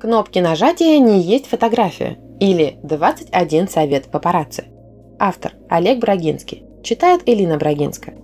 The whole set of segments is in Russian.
Кнопки нажатия не есть фотография или 21 совет папарацци. Автор Олег Брагинский. Читает Элина Брагинская.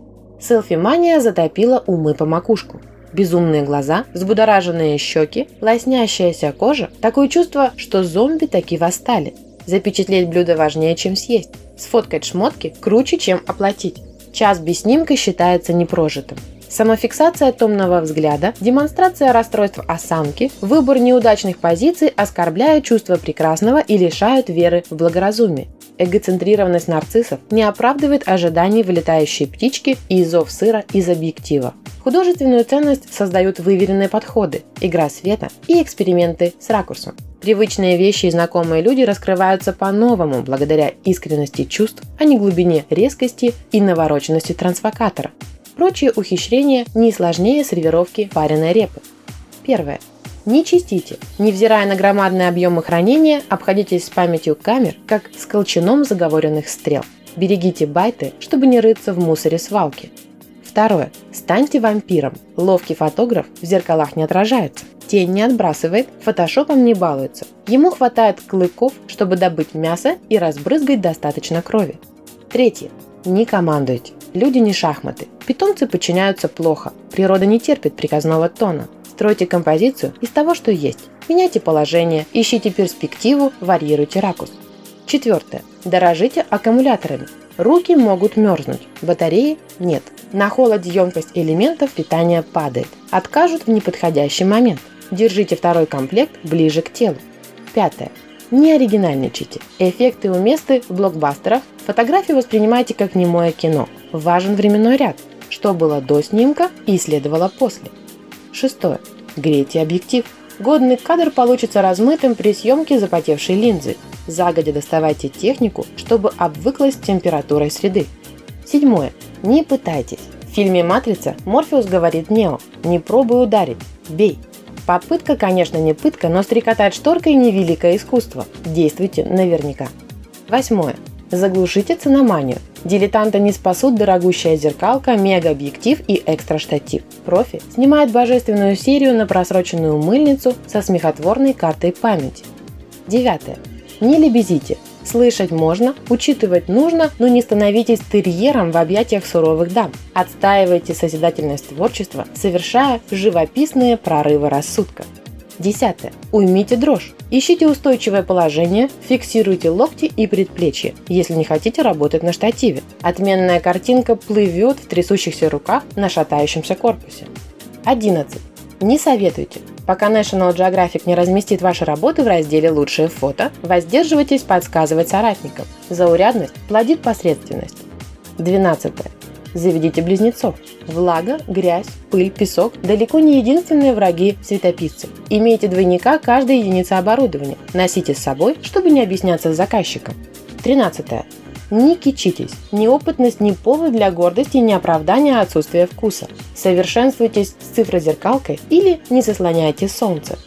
Селфи-мания затопила умы по макушку. Безумные глаза, взбудораженные щеки, лоснящаяся кожа. Такое чувство, что зомби таки восстали. Запечатлеть блюдо важнее, чем съесть. Сфоткать шмотки круче, чем оплатить. Час без снимка считается непрожитым. Самофиксация томного взгляда, демонстрация расстройств осанки, выбор неудачных позиций оскорбляют чувство прекрасного и лишают веры в благоразумие. Эгоцентрированность нарциссов не оправдывает ожиданий вылетающей птички и зов сыра из объектива. Художественную ценность создают выверенные подходы, игра света и эксперименты с ракурсом. Привычные вещи и знакомые люди раскрываются по-новому благодаря искренности чувств, а не глубине резкости и навороченности трансфокатора. Прочие ухищрения не сложнее сервировки пареной репы. Первое. Не чистите. Невзирая на громадные объемы хранения, обходитесь с памятью камер, как с колчаном заговоренных стрел. Берегите байты, чтобы не рыться в мусоре свалки. Второе. Станьте вампиром. Ловкий фотограф в зеркалах не отражается. Тень не отбрасывает, фотошопом не балуется. Ему хватает клыков, чтобы добыть мясо и разбрызгать достаточно крови. Третье. Не командуйте. Люди не шахматы. Питомцы подчиняются плохо. Природа не терпит приказного тона. Стройте композицию из того, что есть. Меняйте положение, ищите перспективу, варьируйте ракурс. Четвертое. Дорожите аккумуляторами. Руки могут мерзнуть, батареи нет. На холод емкость элементов питания падает. Откажут в неподходящий момент. Держите второй комплект ближе к телу. Пятое. Не оригинальничайте. Эффекты уместы в блокбастерах. Фотографии воспринимайте как немое кино. Важен временной ряд. Что было до снимка и следовало после. Шестое. Грейте объектив. Годный кадр получится размытым при съемке запотевшей линзы. Загодя доставайте технику, чтобы обвыклась температурой среды. Седьмое. Не пытайтесь. В фильме «Матрица» Морфеус говорит Нео «Не пробуй ударить, бей». Попытка, конечно, не пытка, но стрекотать шторкой – не великое искусство. Действуйте наверняка. Восьмое. Заглушите циноманию. Дилетанта не спасут дорогущая зеркалка, мега-объектив и экстра-штатив. Профи снимает божественную серию на просроченную мыльницу со смехотворной картой памяти. Девятое. Не лебезите. Слышать можно, учитывать нужно, но не становитесь терьером в объятиях суровых дам. Отстаивайте созидательность творчества, совершая живописные прорывы рассудка. Десятое. Уймите дрожь. Ищите устойчивое положение, фиксируйте локти и предплечья, если не хотите работать на штативе. Отменная картинка плывет в трясущихся руках на шатающемся корпусе. 11. Не советуйте. Пока National Geographic не разместит ваши работы в разделе «Лучшие фото», воздерживайтесь подсказывать соратникам. Заурядность плодит посредственность. 12. Заведите близнецов. Влага, грязь, пыль, песок – далеко не единственные враги светописцев. Имейте двойника каждой единицы оборудования. Носите с собой, чтобы не объясняться с заказчиком. 13. Не кичитесь. Неопытность не повод для гордости и не оправдание отсутствия вкуса. Совершенствуйтесь с цифрозеркалкой или не заслоняйте солнце.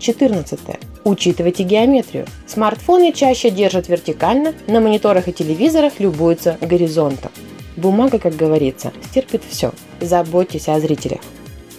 14. Учитывайте геометрию. Смартфоны чаще держат вертикально, на мониторах и телевизорах любуются горизонтом. Бумага, как говорится, стерпит все. Заботьтесь о зрителях.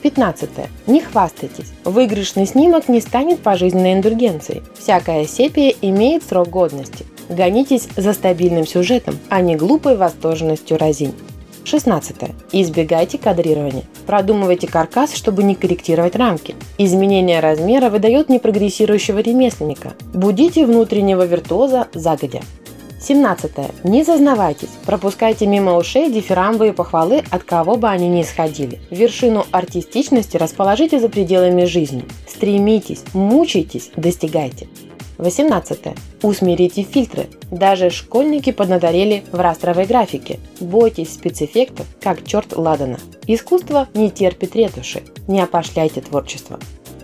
15. Не хвастайтесь. Выигрышный снимок не станет пожизненной индульгенцией. Всякая сепия имеет срок годности. Гонитесь за стабильным сюжетом, а не глупой восторженностью разинь. 16. Избегайте кадрирования. Продумывайте каркас, чтобы не корректировать рамки. Изменение размера выдает непрогрессирующего ремесленника. Будите внутреннего виртуоза загодя. 17. Не зазнавайтесь. Пропускайте мимо ушей дифирамбы и похвалы, от кого бы они ни исходили. Вершину артистичности расположите за пределами жизни. Стремитесь, мучайтесь, достигайте. 18. Усмирите фильтры. Даже школьники поднаторели в растровой графике. Бойтесь спецэффектов, как черт ладана. Искусство не терпит ретуши. Не опошляйте творчество.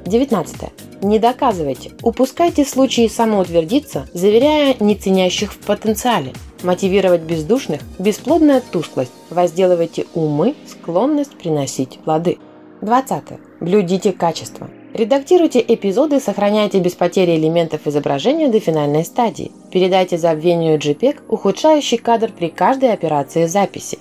19. Не доказывайте. Упускайте случаи самоутвердиться, заверяя не ценящих в потенциале. Мотивировать бездушных – бесплодная тусклость. Возделывайте умы, склонность приносить плоды. 20. Блюдите качество. Редактируйте эпизоды, сохраняйте без потери элементов изображения до финальной стадии. Передайте забвению JPEG ухудшающий кадр при каждой операции записи.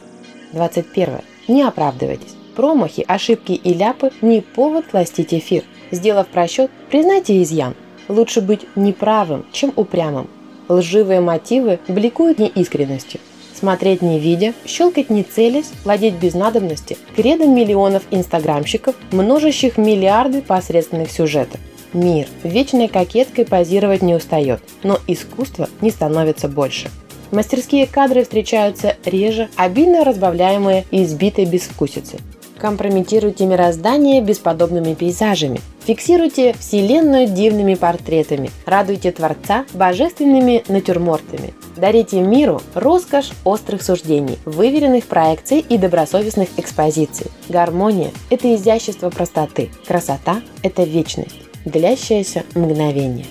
21. Не оправдывайтесь. Промахи, ошибки и ляпы – не повод пластить эфир. Сделав просчет, признайте изъян. Лучше быть неправым, чем упрямым. Лживые мотивы бликуют неискренностью. Смотреть не видя, щелкать не целясь, владеть без надобности – кредо миллионов инстаграмщиков, множащих миллиарды посредственных сюжетов. Мир вечной кокеткой позировать не устает, но искусство не становится больше. Мастерские кадры встречаются реже, обильно разбавляемые избитой безвкусицей. Компрометируйте мироздание бесподобными пейзажами. Фиксируйте вселенную дивными портретами. Радуйте Творца божественными натюрмортами. Дарите миру роскошь острых суждений, выверенных проекций и добросовестных экспозиций. Гармония – это изящество простоты. Красота – это вечность, длящееся мгновение.